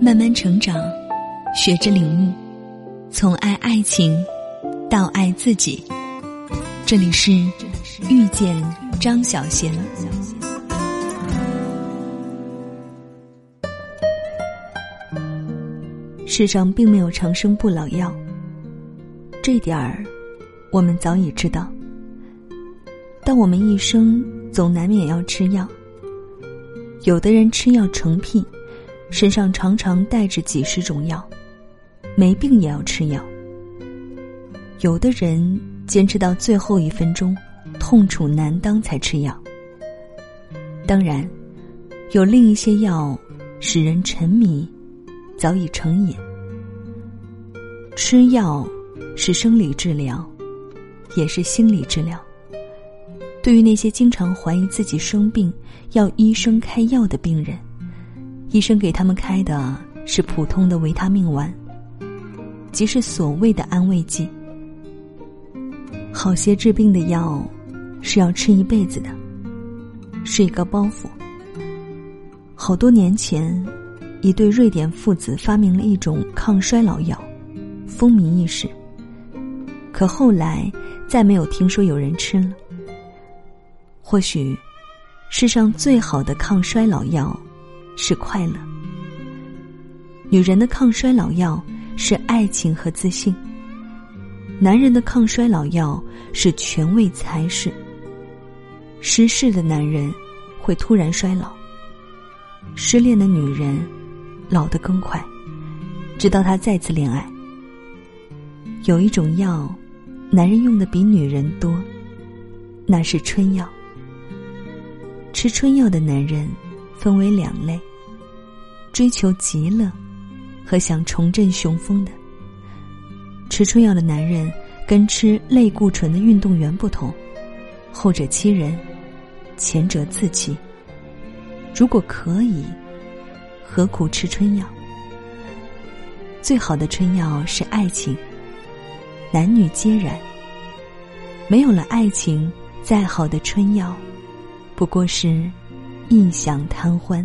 慢慢成长，学着领悟，从爱爱情到爱自己。这里是遇见张小贤。世上并没有长生不老药，这点儿我们早已知道。但我们一生总难免要吃药，有的人吃药成癖。身上常常带着几十种药，没病也要吃药。有的人坚持到最后一分钟，痛楚难当才吃药。当然，有另一些药使人沉迷，早已成瘾。吃药是生理治疗，也是心理治疗。对于那些经常怀疑自己生病要医生开药的病人。医生给他们开的是普通的维他命丸，即是所谓的安慰剂。好些治病的药是要吃一辈子的，是一个包袱。好多年前，一对瑞典父子发明了一种抗衰老药，风靡一时。可后来再没有听说有人吃了。或许，世上最好的抗衰老药。是快乐。女人的抗衰老药是爱情和自信。男人的抗衰老药是权位才势。失势的男人会突然衰老。失恋的女人老得更快，直到他再次恋爱。有一种药，男人用的比女人多，那是春药。吃春药的男人分为两类。追求极乐和想重振雄风的，吃春药的男人跟吃类固醇的运动员不同，后者欺人，前者自欺。如果可以，何苦吃春药？最好的春药是爱情，男女皆然。没有了爱情，再好的春药，不过是异想贪欢。